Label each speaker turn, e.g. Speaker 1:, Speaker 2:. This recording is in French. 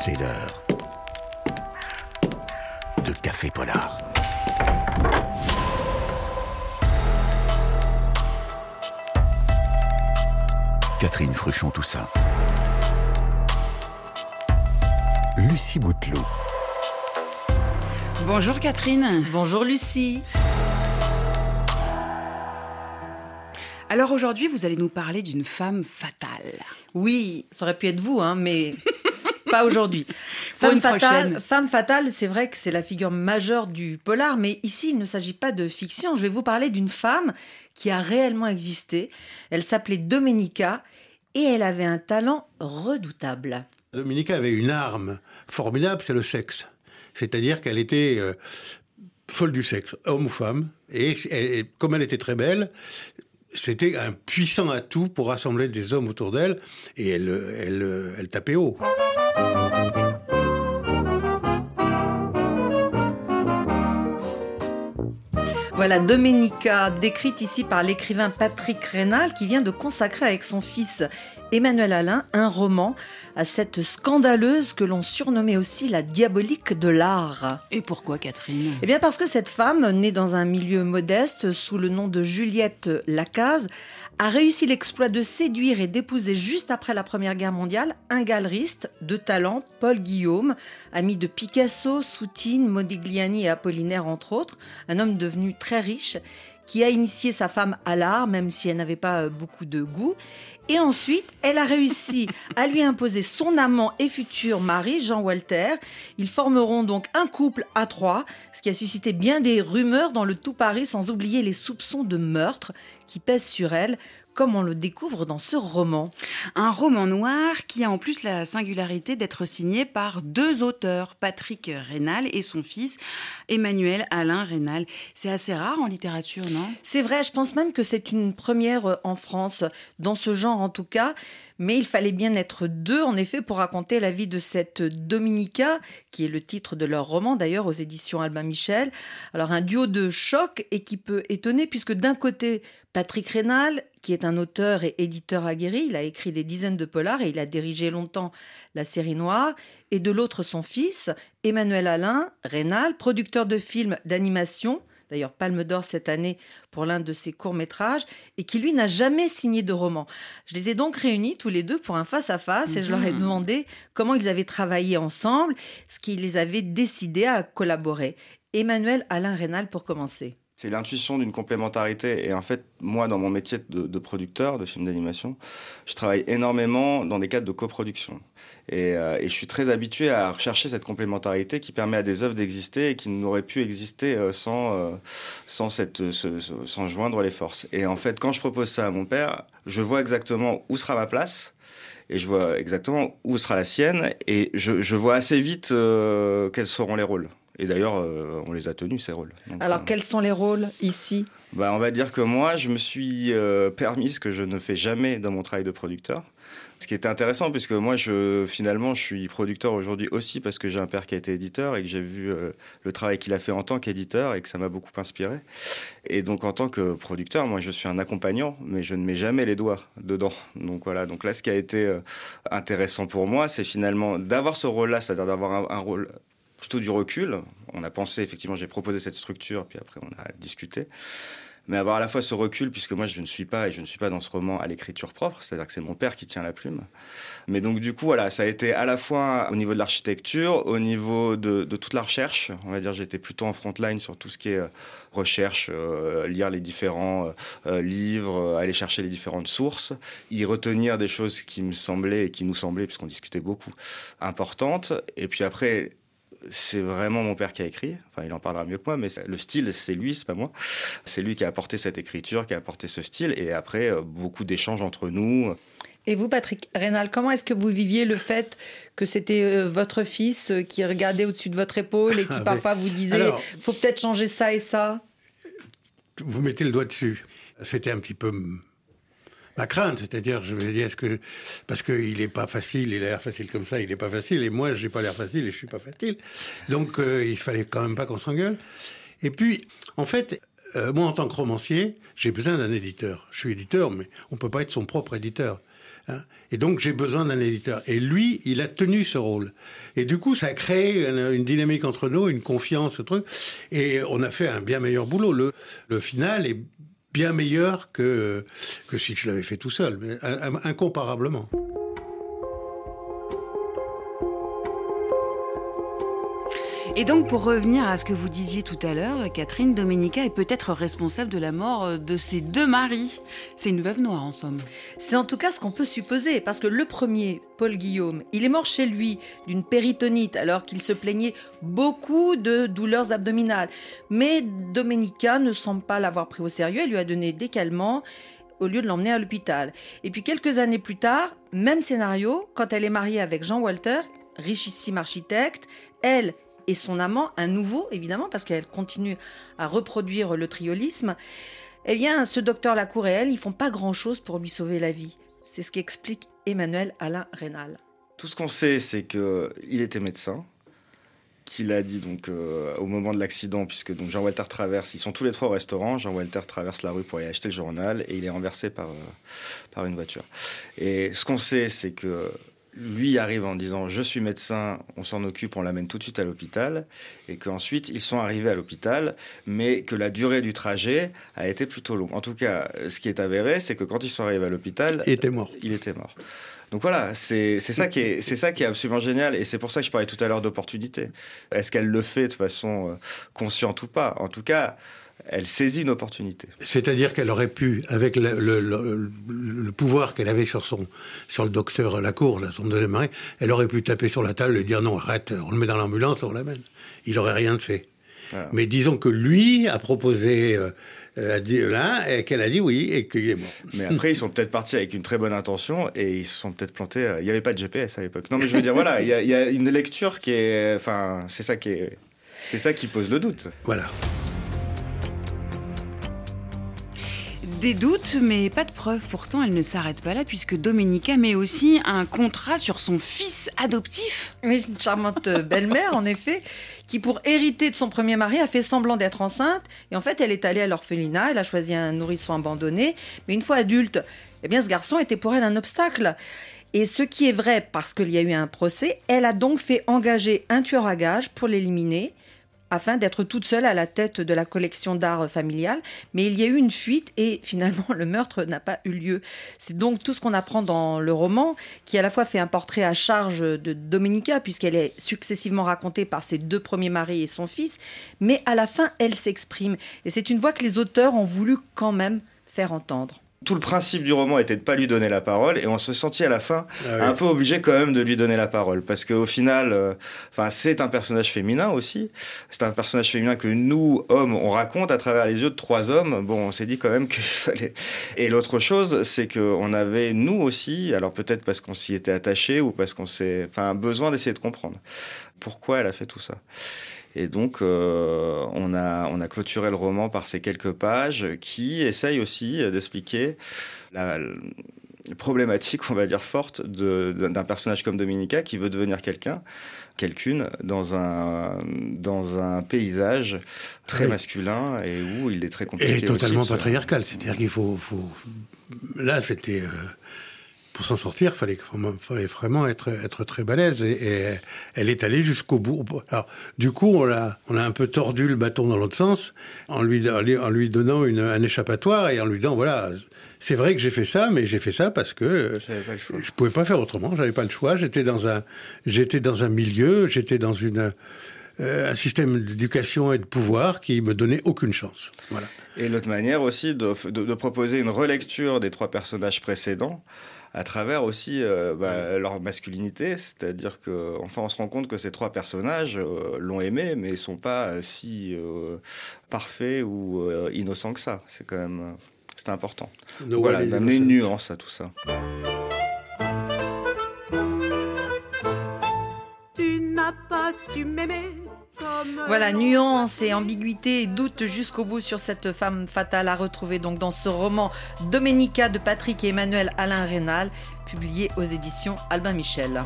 Speaker 1: c'est l'heure de Café Polar. Catherine Fruchon-Toussaint. Lucie Bouteloup.
Speaker 2: Bonjour Catherine.
Speaker 3: Bonjour Lucie.
Speaker 2: Alors aujourd'hui, vous allez nous parler d'une femme fatale.
Speaker 3: Oui, ça aurait pu être vous, hein, mais pas aujourd'hui. Femme fatale, femme fatale, c'est vrai que c'est la figure majeure du polar, mais ici, il ne s'agit pas de fiction. Je vais vous parler d'une femme qui a réellement existé. Elle s'appelait Domenica et elle avait un talent redoutable.
Speaker 4: Domenica avait une arme formidable, c'est le sexe. C'est-à-dire qu'elle était euh, folle du sexe, homme ou femme. Et, et, comme elle était très belle, c'était un puissant atout pour rassembler des hommes autour d'elle. Et elle, elle, elle tapait haut.
Speaker 3: Voilà Domenica, décrite ici par l'écrivain Patrick Rénal, qui vient de consacrer avec son fils Emmanuel Alain un roman à cette scandaleuse que l'on surnommait aussi la diabolique de l'art.
Speaker 2: Et pourquoi Catherine?
Speaker 3: Eh bien parce que cette femme, née dans un milieu modeste sous le nom de Juliette Lacaze, a réussi l'exploit de séduire et d'épouser juste après la Première Guerre mondiale un galeriste de talent, Paul Guillaume, ami de Picasso, Soutine, Modigliani et Apollinaire entre autres, un homme devenu très riche qui a initié sa femme à l'art, même si elle n'avait pas euh, beaucoup de goût. Et ensuite, elle a réussi à lui imposer son amant et futur mari, Jean Walter. Ils formeront donc un couple à trois, ce qui a suscité bien des rumeurs dans le tout Paris, sans oublier les soupçons de meurtre qui pèsent sur elle, comme on le découvre dans ce roman.
Speaker 2: Un roman noir qui a en plus la singularité d'être signé par deux auteurs, Patrick Rénal et son fils Emmanuel Alain Rénal. C'est assez rare en littérature, non?
Speaker 3: C'est vrai, je pense même que c'est une première en France, dans ce genre en tout cas. Mais il fallait bien être deux, en effet, pour raconter la vie de cette Dominica, qui est le titre de leur roman, d'ailleurs, aux éditions Albin Michel. Alors, un duo de choc et qui peut étonner, puisque d'un côté, Patrick Rénal, qui est un auteur et éditeur aguerri, il a écrit des dizaines de polars et il a dirigé longtemps la série noire, et de l'autre, son fils, Emmanuel Alain Rénal, producteur de films d'animation, d'ailleurs Palme d'Or cette année pour l'un de ses courts-métrages, et qui lui n'a jamais signé de roman. Je les ai donc réunis tous les deux pour un face-à-face et je leur ai
Speaker 2: Mhm.
Speaker 3: demandé comment ils avaient travaillé ensemble, ce qui les avait décidés à collaborer. Emmanuel Alain Rénal pour commencer.
Speaker 5: C'est l'intuition d'une complémentarité. Et en fait, moi, dans mon métier de, de producteur de films d'animation, je travaille énormément dans des cadres de coproduction. Et, euh, et je suis très habitué à rechercher cette complémentarité qui permet à des œuvres d'exister et qui n'auraient pu exister euh, sans, euh, sans, cette, ce- ce- sans joindre les forces. Et en fait, quand je propose ça à mon père, je vois exactement où sera ma place. Et je vois exactement où sera la sienne. Et je, je vois assez vite euh, quels seront les rôles. Et d'ailleurs, euh, on les a tenus, ces rôles. Donc,
Speaker 3: Alors
Speaker 5: euh,
Speaker 3: quels sont les rôles ici?
Speaker 5: bah, on va dire que moi, je me suis euh, permis ce que je ne fais jamais dans mon travail de producteur. Ce qui était intéressant, puisque moi, je, finalement, je suis producteur aujourd'hui aussi parce que j'ai un père qui a été éditeur et que j'ai vu euh, le travail qu'il a fait en tant qu'éditeur et que ça m'a beaucoup inspiré. Et donc, en tant que producteur, moi, je suis un accompagnant, mais je ne mets jamais les doigts dedans. Donc voilà. Donc là, ce qui a été intéressant pour moi, c'est finalement d'avoir ce rôle-là, c'est-à-dire d'avoir un, un rôle plutôt du recul. On a pensé, effectivement, j'ai proposé cette structure, puis après, on a discuté mais avoir à la fois ce recul, puisque moi je ne suis pas, et je ne suis pas dans ce roman à l'écriture propre, c'est-à-dire que c'est mon père qui tient la plume. Mais donc du coup, voilà, ça a été à la fois au niveau de l'architecture, au niveau de, toute la recherche, on va dire j'étais plutôt en front line sur tout ce qui est euh, recherche, euh, lire les différents euh, livres, aller chercher les différentes sources, y retenir des choses qui me semblaient, et qui nous semblaient, puisqu'on discutait beaucoup, importantes, et puis après c'est vraiment mon père qui a écrit. Enfin, il en parlera mieux que moi, mais le style, c'est lui, c'est pas moi. C'est lui qui a apporté cette écriture, qui a apporté ce style. Et après, euh, beaucoup d'échanges entre nous.
Speaker 3: Et vous, Patrick Rénal, comment est-ce que vous viviez le fait que c'était euh, votre fils euh, qui regardait au-dessus de votre épaule et qui
Speaker 4: Ah,
Speaker 3: parfois vous disait
Speaker 4: Alors-
Speaker 3: faut peut-être changer ça et ça?
Speaker 4: Vous mettez le doigt dessus. C'était un petit peu ma crainte, c'est-à-dire, je me dis, est-ce que parce qu'il n'est pas facile, il a l'air facile comme ça, il n'est pas facile, et moi, j'ai pas l'air facile et je suis pas facile. Donc, euh, il fallait quand même pas qu'on s'engueule. Et puis, en fait, euh, moi, en tant que romancier, j'ai besoin d'un éditeur. Je suis éditeur, mais on peut pas être son propre éditeur. Hein. et donc j'ai besoin d'un éditeur. Et lui, il a tenu ce rôle. Et du coup, ça a créé une, dynamique entre nous, une confiance, ce truc. Et on a fait un bien meilleur boulot. Le, le final est bien meilleur que, si je l'avais fait tout seul, mais incomparablement.
Speaker 2: Et donc, pour revenir à ce que vous disiez tout à l'heure, Catherine Domenica est peut-être responsable de la mort euh, de ses deux maris. C'est une veuve noire, en somme.
Speaker 3: C'est en tout cas ce qu'on peut supposer, parce que le premier, Paul Guillaume, il est mort chez lui d'une péritonite, alors qu'il se plaignait beaucoup de douleurs abdominales. Mais Domenica ne semble pas l'avoir pris au sérieux, elle lui a donné des calmants au lieu de l'emmener à l'hôpital. Et puis quelques années plus tard, même scénario, quand elle est mariée avec Jean Walter, richissime architecte, elle et son amant, un nouveau évidemment, parce qu'elle continue à reproduire le triolisme, eh bien, ce docteur Lacour et elle, ils font pas grand-chose pour lui sauver la vie. C'est ce qu'explique Emmanuel Alain Rénal.
Speaker 5: Tout ce qu'on sait, c'est qu'il était médecin, qu'il a dit donc euh, au moment de l'accident, puisque donc Jean Walter traverse, ils sont tous les trois au restaurant. Jean Walter traverse la rue pour aller acheter le journal et il est renversé par, euh, par une voiture. Et ce qu'on sait, c'est que lui arrive en disant je suis médecin, on s'en occupe, on l'amène tout de suite à l'hôpital, et qu'ensuite ils sont arrivés à l'hôpital, mais que la durée du trajet a été plutôt longue. En tout cas, ce qui est avéré, c'est que quand ils sont arrivés à l'hôpital,
Speaker 4: il était mort.
Speaker 5: Il était mort. Donc voilà, c'est ça qui est c'est ça qui est absolument génial et c'est pour ça que je parlais tout à l'heure d'opportunité. Est-ce qu'elle le fait de façon euh, consciente ou pas? En tout cas, elle saisit une opportunité.
Speaker 4: C'est-à-dire qu'elle aurait pu, avec le, pouvoir qu'elle avait sur, son, sur le docteur Lacour, là, son deuxième mari, elle aurait pu taper sur la table et dire non, arrête, on le met dans l'ambulance, on l'amène. Il n'aurait rien fait. Mais disons que lui a proposé... Euh, a dit là, et qu'elle a dit oui, et qu'il est mort.
Speaker 5: Mais après, ils sont peut-être partis avec une très bonne intention et ils se sont peut-être plantés. Euh, il n'y avait pas de GPS à l'époque. Non, mais je veux dire, voilà, il y, y, a une lecture qui est. Enfin, c'est ça qui est. C'est ça qui pose le doute.
Speaker 4: Voilà.
Speaker 2: Des doutes, mais pas de preuves. Pourtant, elle ne s'arrête pas là, puisque Domenica met aussi un contrat sur son fils adoptif.
Speaker 3: Oui, une charmante belle-mère, en effet, qui, pour hériter de son premier mari, a fait semblant d'être enceinte. Et en fait, elle est allée à l'orphelinat, elle a choisi un nourrisson abandonné. Mais une fois adulte, eh bien, ce garçon était pour elle un obstacle. Et ce qui est vrai, parce qu'il y a eu un procès, elle a donc fait engager un tueur à gage pour l'éliminer afin d'être toute seule à la tête de la collection d'art familiale. Mais il y a eu une fuite et finalement le meurtre n'a pas eu lieu. C'est donc tout ce qu'on apprend dans le roman, qui à la fois fait un portrait à charge de Domenica, puisqu'elle est successivement racontée par ses deux premiers maris et son fils, mais à la fin elle s'exprime. Et c'est une voix que les auteurs ont voulu quand même faire entendre
Speaker 5: tout le principe du roman était de pas lui donner la parole et on se sentit à la fin ah un peu obligé quand même de lui donner la parole. Parce qu'au final euh, enfin c'est un personnage féminin aussi. C'est un personnage féminin que nous hommes on raconte à travers les yeux de trois hommes. Bon on s'est dit quand même qu'il fallait. Et l'autre chose c'est que on avait nous aussi alors peut-être parce qu'on s'y était attaché ou parce qu'on s'est enfin besoin d'essayer de comprendre. Pourquoi elle a fait tout ça? Et donc, euh, on, a, on a clôturé le roman par ces quelques pages qui essayent aussi d'expliquer la, problématique, on va dire, forte d'un personnage comme Dominica qui veut devenir quelqu'un, quelqu'une, dans un, dans un paysage très masculin et où il est très compliqué.
Speaker 4: Et totalement patriarcal. C'est-à-dire qu'il faut, faut, Là, c'était. Euh, pour s'en sortir, il fallait, fallait, vraiment être, être très balèze. Et, elle est allée jusqu'au bout. Alors, du coup, on a, on a un peu tordu le bâton dans l'autre sens, en lui, en lui donnant une, un échappatoire et en lui disant, voilà, c'est vrai que j'ai fait ça, mais j'ai fait ça parce que je pouvais pas faire autrement. J'avais pas le choix. J'étais dans un, j'étais dans un milieu, j'étais dans une, euh, un système d'éducation et de pouvoir qui me donnait aucune chance. Voilà.
Speaker 5: Et l'autre manière aussi de, de, de, proposer une relecture des trois personnages précédents à travers aussi euh, bah, leur masculinité, c'est-à-dire que enfin on se rend compte que ces trois personnages euh, l'ont aimé, mais ils sont pas si euh, parfaits ou innocents que ça. C'est quand même c'est important. voilà, d'amener une nuance à tout ça.
Speaker 3: Tu n'as pas su m'aimer voilà, nuance et ambiguïté et doute jusqu'au bout sur cette femme fatale à retrouver donc dans ce roman Domenica de Patrick et Emmanuel Alain Rénal, publié aux éditions Albin Michel.